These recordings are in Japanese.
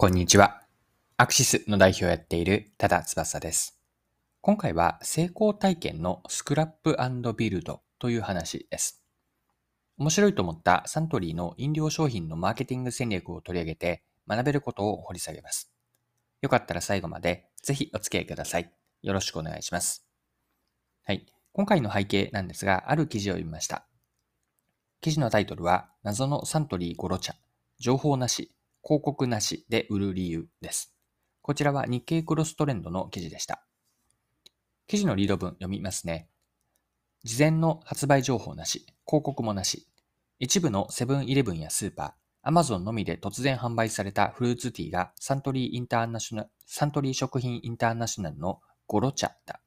こんにちは。アクシスの代表をやっている多田翼です。今回は成功体験のスクラップビルドという話です。面白いと思ったサントリーの飲料商品のマーケティング戦略を取り上げて学べることを掘り下げます。よかったら最後までぜひお付き合いください。よろしくお願いします。はい。今回の背景なんですが、ある記事を読みました。記事のタイトルは、謎のサントリーゴロ茶、情報なし、広告なしで売る理由です。こちらは日経クロストレンドの記事でした。記事のリード文読みますね。事前の発売情報なし、広告もなし。一部のセブンイレブンやスーパー、アマゾンのみで突然販売されたフルーツティーがサントリーインターナショナル、サントリー食品インターナショナルのゴロ茶だ。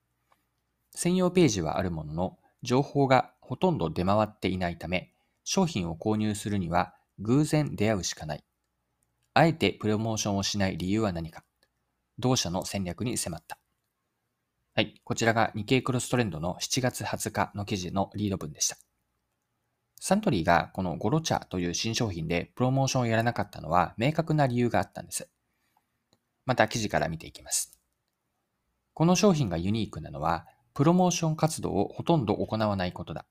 専用ページはあるものの、情報がほとんど出回っていないため、商品を購入するには偶然出会うしかない。あえてプロモーションをしない理由は何か同社の戦略に迫った。はい。こちらが日経クロストレンドの7月20日の記事のリード文でした。サントリーがこのゴロ茶という新商品でプロモーションをやらなかったのは明確な理由があったんです。また記事から見ていきます。この商品がユニークなのは、プロモーション活動をほとんど行わないことだ。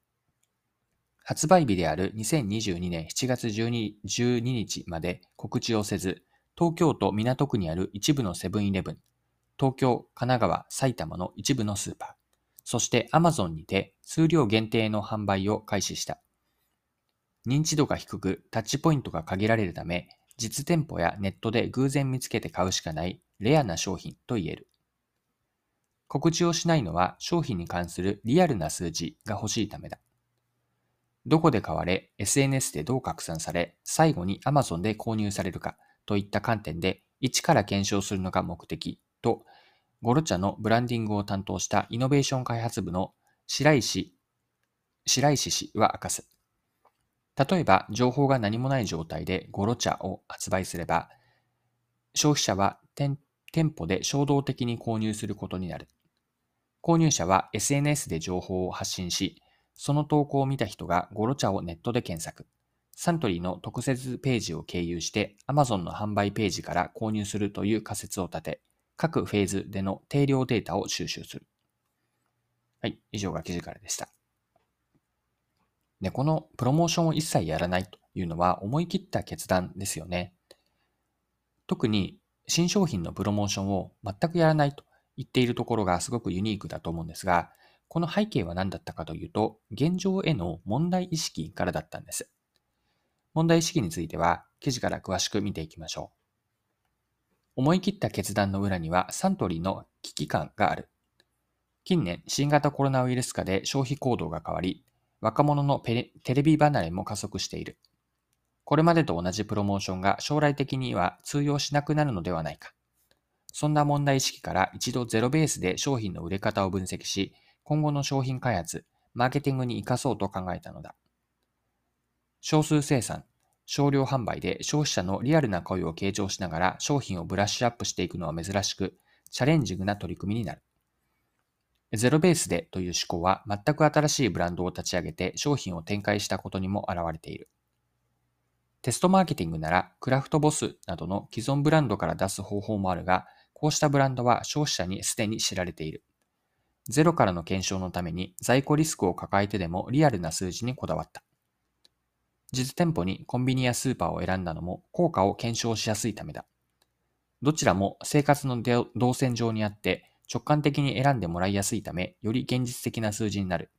発売日である2022年7月 12, 12日まで告知をせず、東京都港区にある一部のセブンイレブン、東京、神奈川、埼玉の一部のスーパー、そしてアマゾンにて数量限定の販売を開始した。認知度が低くタッチポイントが限られるため、実店舗やネットで偶然見つけて買うしかないレアな商品と言える。告知をしないのは商品に関するリアルな数字が欲しいためだ。どこで買われ、SNS でどう拡散され、最後に Amazon で購入されるかといった観点で、一から検証するのが目的と、ゴロ茶のブランディングを担当したイノベーション開発部の白石、白石氏は明かす。例えば、情報が何もない状態でゴロ茶を発売すれば、消費者は店舗で衝動的に購入することになる。購入者は SNS で情報を発信し、その投稿を見た人がゴロ茶をネットで検索。サントリーの特設ページを経由して Amazon の販売ページから購入するという仮説を立て、各フェーズでの定量データを収集する。はい、以上が記事からでした。で、このプロモーションを一切やらないというのは思い切った決断ですよね。特に新商品のプロモーションを全くやらないと言っているところがすごくユニークだと思うんですが、この背景は何だったかというと、現状への問題意識からだったんです。問題意識については、記事から詳しく見ていきましょう。思い切った決断の裏にはサントリーの危機感がある。近年、新型コロナウイルス化で消費行動が変わり、若者のテレビ離れも加速している。これまでと同じプロモーションが将来的には通用しなくなるのではないか。そんな問題意識から一度ゼロベースで商品の売れ方を分析し、今後の商品開発、マーケティングに活かそうと考えたのだ。少数生産、少量販売で消費者のリアルな声を傾聴しながら商品をブラッシュアップしていくのは珍しく、チャレンジングな取り組みになる。ゼロベースでという思考は全く新しいブランドを立ち上げて商品を展開したことにも現れている。テストマーケティングならクラフトボスなどの既存ブランドから出す方法もあるが、こうしたブランドは消費者にすでに知られている。ゼロからの検証のために在庫リスクを抱えてでもリアルな数字にこだわった。実店舗にコンビニやスーパーを選んだのも効果を検証しやすいためだ。どちらも生活の動線上にあって直感的に選んでもらいやすいため、より現実的な数字になる。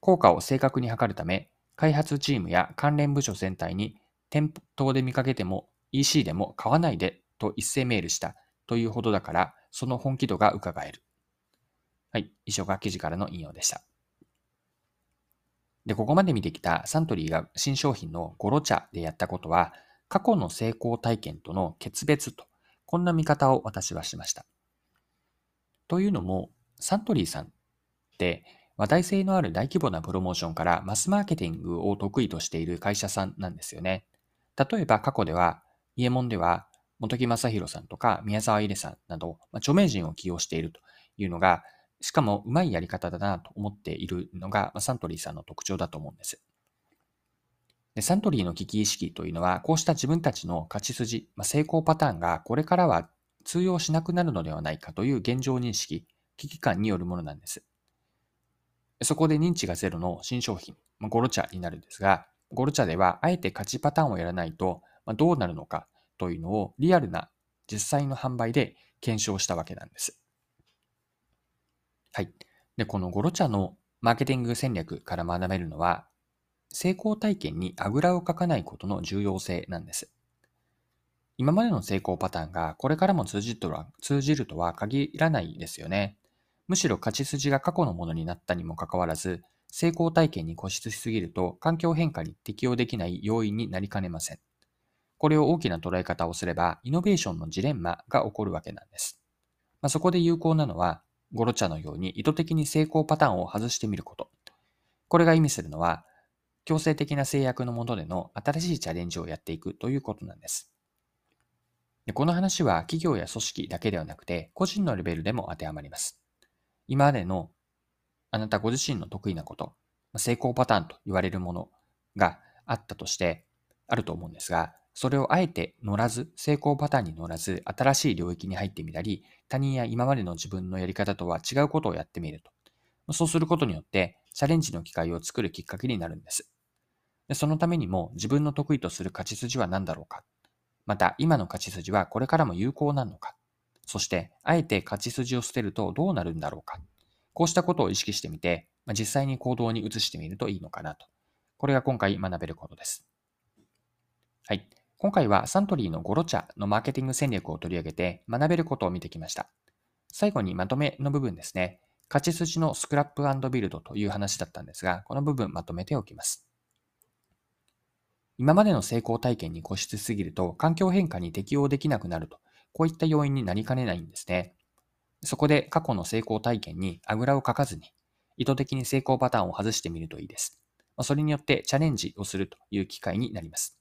効果を正確に測るため、開発チームや関連部署全体に店頭で見かけても EC でも買わないでと一斉メールしたというほどだから、その本気度が伺える。はい。以上が記事からの引用でした。で、ここまで見てきたサントリーが新商品のゴロ茶でやったことは、過去の成功体験との決別と、こんな見方を私はしました。というのも、サントリーさんって話題性のある大規模なプロモーションからマスマーケティングを得意としている会社さんなんですよね。例えば過去では、イエモンでは、本木正宏さんとか宮沢入れさんなど、ま、著名人を起用しているというのが、しかもうまいやり方だなと思っているのが、サントリーさんの特徴だと思うんです。でサントリーの危機意識というのは、こうした自分たちの勝ち筋、ま、成功パターンがこれからは通用しなくなるのではないかという現状認識、危機感によるものなんです。そこで認知がゼロの新商品、ゴロ茶になるんですが、ゴロ茶ではあえて勝ちパターンをやらないと、どうなるのかというのをリアルな実際の販売で検証したわけなんです。はい。で、このゴロ茶のマーケティング戦略から学べるのは、成功体験にあぐらをかかないことの重要性なんです。今までの成功パターンがこれからも通じるとは通じるとは限らないですよね。むしろ勝ち筋が過去のものになったにもかかわらず、成功体験に固執しすぎると環境変化に適応できない要因になりかねません。これを大きな捉え方をすれば、イノベーションのジレンマが起こるわけなんです。まあ、そこで有効なのは、ゴロ茶のように意図的に成功パターンを外してみること。これが意味するのは、強制的な制約のもとでの新しいチャレンジをやっていくということなんです。でこの話は企業や組織だけではなくて、個人のレベルでも当てはまります。今までのあなたご自身の得意なこと、成功パターンと言われるものがあったとして、あると思うんですが、それをあえて乗らず、成功パターンに乗らず、新しい領域に入ってみたり、他人や今までの自分のやり方とは違うことをやってみると。そうすることによって、チャレンジの機会を作るきっかけになるんです。でそのためにも、自分の得意とする勝ち筋は何だろうか。また、今の勝ち筋はこれからも有効なのか。そして、あえて勝ち筋を捨てるとどうなるんだろうか。こうしたことを意識してみて、まあ、実際に行動に移してみるといいのかなと。これが今回学べることです。はい。今回はサントリーのゴロ茶のマーケティング戦略を取り上げて学べることを見てきました。最後にまとめの部分ですね。勝ち筋のスクラップビルドという話だったんですが、この部分まとめておきます。今までの成功体験に固執すぎると環境変化に適応できなくなると、こういった要因になりかねないんですね。そこで過去の成功体験にあぐらをかかずに、意図的に成功パターンを外してみるといいです。それによってチャレンジをするという機会になります。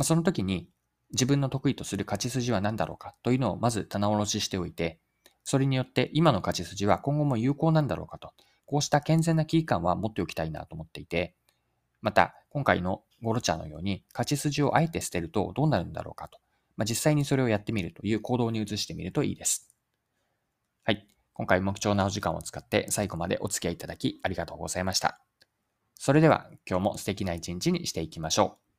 まあ、その時に自分の得意とする勝ち筋は何だろうかというのをまず棚卸ししておいて、それによって今の勝ち筋は今後も有効なんだろうかと、こうした健全な危機感は持っておきたいなと思っていて、また今回のゴロチャーのように勝ち筋をあえて捨てるとどうなるんだろうかと、まあ、実際にそれをやってみるという行動に移してみるといいです。はい。今回も貴重なお時間を使って最後までお付き合いいただきありがとうございました。それでは今日も素敵な一日にしていきましょう。